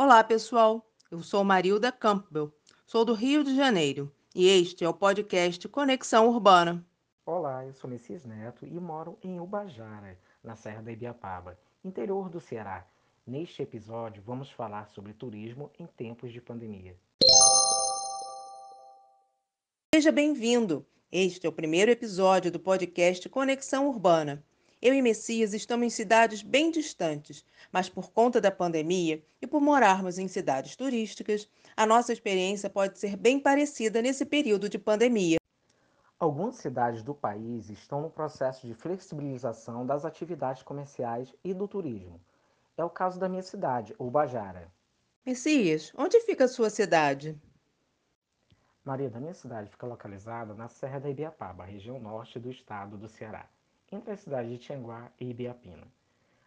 Olá, pessoal. Eu sou Marilda Campbell, sou do Rio de Janeiro e este é o podcast Conexão Urbana. Olá, eu sou Messias Neto e moro em Ubajara, na Serra da Ibiapaba, interior do Ceará. Neste episódio, vamos falar sobre turismo em tempos de pandemia. Seja bem-vindo. Este é o primeiro episódio do podcast Conexão Urbana. Eu e Messias estamos em cidades bem distantes, mas por conta da pandemia e por morarmos em cidades turísticas, a nossa experiência pode ser bem parecida nesse período de pandemia. Algumas cidades do país estão no processo de flexibilização das atividades comerciais e do turismo. É o caso da minha cidade, Ubajara. Messias, onde fica a sua cidade? Maria, da minha cidade fica localizada na Serra da Ibiapaba, região norte do estado do Ceará entre as cidades de Tianguá e Ibiapina.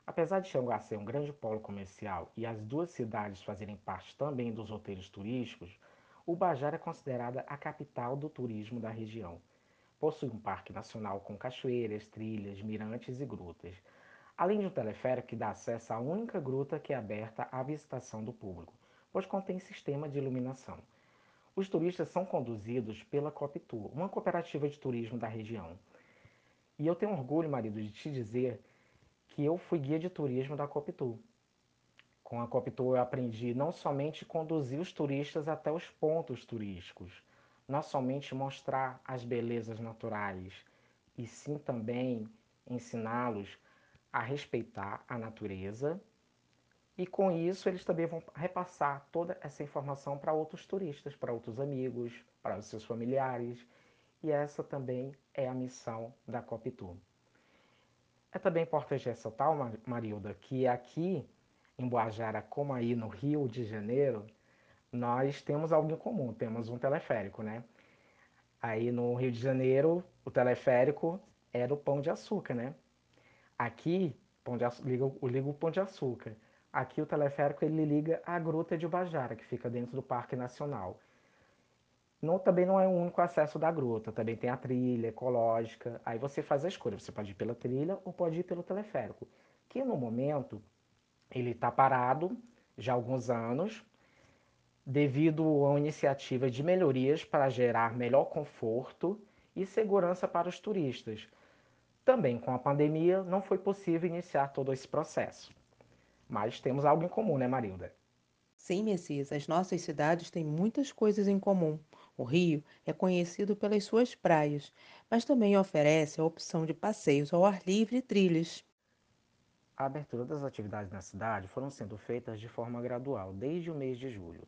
Apesar de Tianguá ser um grande polo comercial e as duas cidades fazerem parte também dos roteiros turísticos, Ubajara é considerada a capital do turismo da região. Possui um parque nacional com cachoeiras, trilhas, mirantes e grutas, além de um teleférico que dá acesso à única gruta que é aberta à visitação do público, pois contém sistema de iluminação. Os turistas são conduzidos pela Coptur, uma cooperativa de turismo da região. E eu tenho orgulho, marido, de te dizer que eu fui guia de turismo da Coptu. Com a Coptu eu aprendi não somente conduzir os turistas até os pontos turísticos, não somente mostrar as belezas naturais, e sim também ensiná-los a respeitar a natureza. E com isso eles também vão repassar toda essa informação para outros turistas, para outros amigos, para os seus familiares e essa também é a missão da Coptur. É também importante ressaltar, Marilda, que aqui em Boajara, como aí no Rio de Janeiro, nós temos algo em comum, temos um teleférico, né? Aí no Rio de Janeiro, o teleférico era o Pão de Açúcar, né? Aqui, pão de açúcar, liga, o Pão de Açúcar. Aqui o teleférico ele liga a Gruta de Ubajara, que fica dentro do Parque Nacional. Não, também não é o único acesso da gruta, também tem a trilha ecológica. Aí você faz a escolha, você pode ir pela trilha ou pode ir pelo teleférico. Que no momento ele está parado já há alguns anos, devido a iniciativa de melhorias para gerar melhor conforto e segurança para os turistas. Também com a pandemia não foi possível iniciar todo esse processo. Mas temos algo em comum, né, Marilda? Sim, Messias, as nossas cidades têm muitas coisas em comum. O Rio é conhecido pelas suas praias, mas também oferece a opção de passeios ao ar livre e trilhas. A abertura das atividades na cidade foram sendo feitas de forma gradual desde o mês de julho.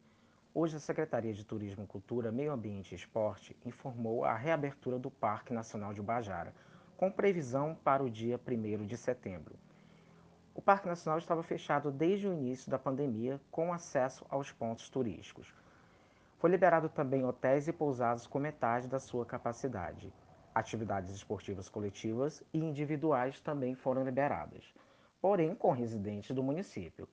Hoje, a Secretaria de Turismo, Cultura, Meio Ambiente e Esporte informou a reabertura do Parque Nacional de Ubajara, com previsão para o dia 1 de setembro. O Parque Nacional estava fechado desde o início da pandemia, com acesso aos pontos turísticos. Foi liberado também hotéis e pousadas com metade da sua capacidade. Atividades esportivas coletivas e individuais também foram liberadas, porém com residentes do município.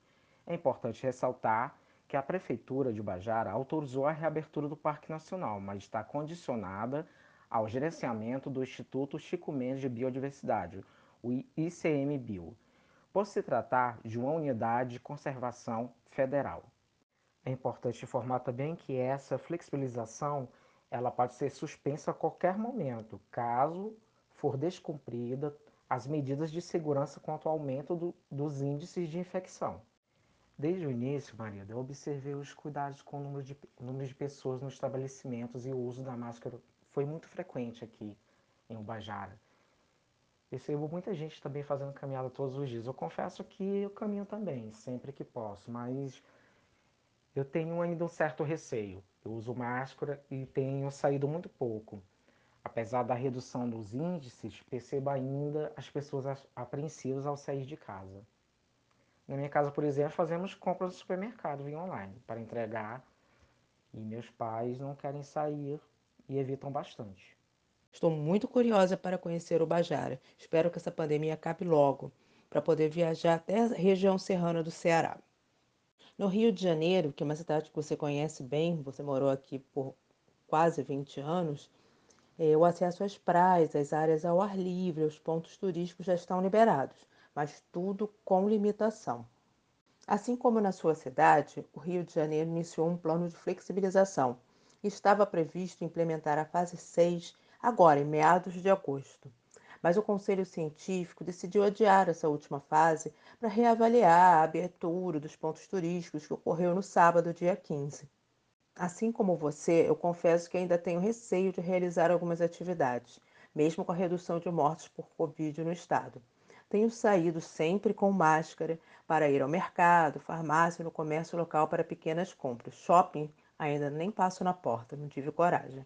É importante ressaltar que a Prefeitura de Bajara autorizou a reabertura do Parque Nacional, mas está condicionada ao gerenciamento do Instituto Chico Mendes de Biodiversidade, o ICMBio, por se tratar de uma unidade de conservação federal. É importante informar também que essa flexibilização ela pode ser suspensa a qualquer momento, caso for descumprida as medidas de segurança quanto ao aumento do, dos índices de infecção. Desde o início, Maria, eu observei os cuidados com o número de, número de pessoas nos estabelecimentos e o uso da máscara foi muito frequente aqui em Ubajara. Percebo muita gente também fazendo caminhada todos os dias. Eu confesso que eu caminho também, sempre que posso, mas eu tenho ainda um certo receio. Eu uso máscara e tenho saído muito pouco. Apesar da redução dos índices, percebo ainda as pessoas apreensivas ao sair de casa. Na minha casa, por exemplo, fazemos compras no supermercado via online para entregar e meus pais não querem sair e evitam bastante. Estou muito curiosa para conhecer o Bajara. Espero que essa pandemia acabe logo, para poder viajar até a região serrana do Ceará. No Rio de Janeiro, que é uma cidade que você conhece bem, você morou aqui por quase 20 anos, é, o acesso às praias, às áreas ao ar livre, os pontos turísticos já estão liberados, mas tudo com limitação. Assim como na sua cidade, o Rio de Janeiro iniciou um plano de flexibilização estava previsto implementar a fase 6 agora, em meados de agosto. Mas o Conselho Científico decidiu adiar essa última fase para reavaliar a abertura dos pontos turísticos que ocorreu no sábado, dia 15. Assim como você, eu confesso que ainda tenho receio de realizar algumas atividades, mesmo com a redução de mortes por Covid no estado. Tenho saído sempre com máscara para ir ao mercado, farmácia, no comércio local para pequenas compras. Shopping ainda nem passo na porta, não tive coragem.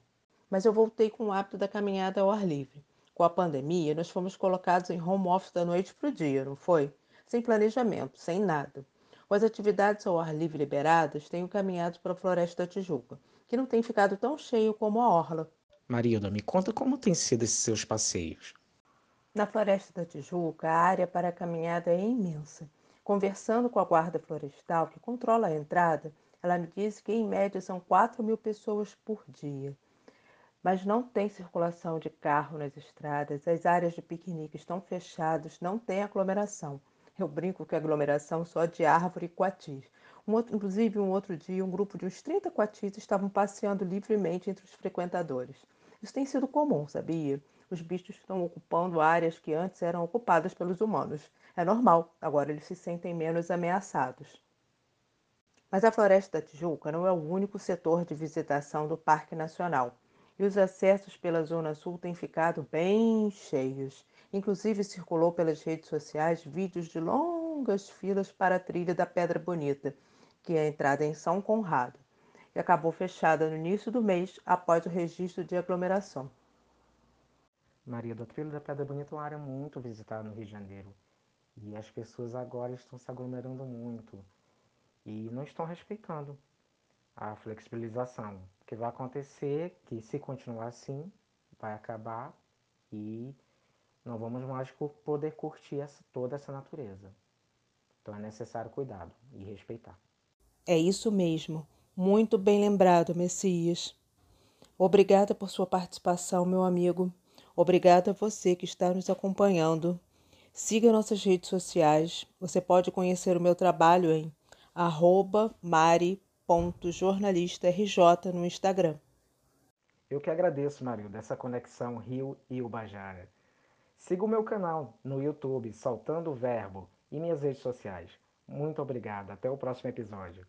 Mas eu voltei com o hábito da caminhada ao ar livre. Com a pandemia, nós fomos colocados em home office da noite para o dia, não foi? Sem planejamento, sem nada. Com as atividades ao ar livre liberadas, tenho caminhado para a Floresta da Tijuca, que não tem ficado tão cheio como a Orla. Marilda, me conta como têm sido esses seus passeios. Na Floresta da Tijuca, a área para a caminhada é imensa. Conversando com a guarda florestal, que controla a entrada, ela me disse que em média são 4 mil pessoas por dia. Mas não tem circulação de carro nas estradas, as áreas de piquenique estão fechadas, não tem aglomeração. Eu brinco que aglomeração só de árvore e coatis. Um outro, inclusive, um outro dia, um grupo de uns 30 coatis estavam passeando livremente entre os frequentadores. Isso tem sido comum, sabia? Os bichos estão ocupando áreas que antes eram ocupadas pelos humanos. É normal, agora eles se sentem menos ameaçados. Mas a Floresta da Tijuca não é o único setor de visitação do Parque Nacional. E os acessos pela Zona Sul têm ficado bem cheios. Inclusive circulou pelas redes sociais vídeos de longas filas para a trilha da Pedra Bonita, que é a entrada em São Conrado, e acabou fechada no início do mês após o registro de aglomeração. Maria, da Trilha da Pedra Bonita é uma área muito visitada no Rio de Janeiro. E as pessoas agora estão se aglomerando muito e não estão respeitando a flexibilização. O que vai acontecer que se continuar assim, vai acabar e não vamos mais poder curtir essa, toda essa natureza. Então é necessário cuidado e respeitar. É isso mesmo. Muito bem lembrado, Messias. Obrigada por sua participação, meu amigo. Obrigada a você que está nos acompanhando. Siga nossas redes sociais. Você pode conhecer o meu trabalho em mari.jornalistarj no Instagram. Eu que agradeço, Mario, dessa conexão Rio e Ubajara. Siga o meu canal no YouTube, Saltando o Verbo, e minhas redes sociais. Muito obrigado. Até o próximo episódio.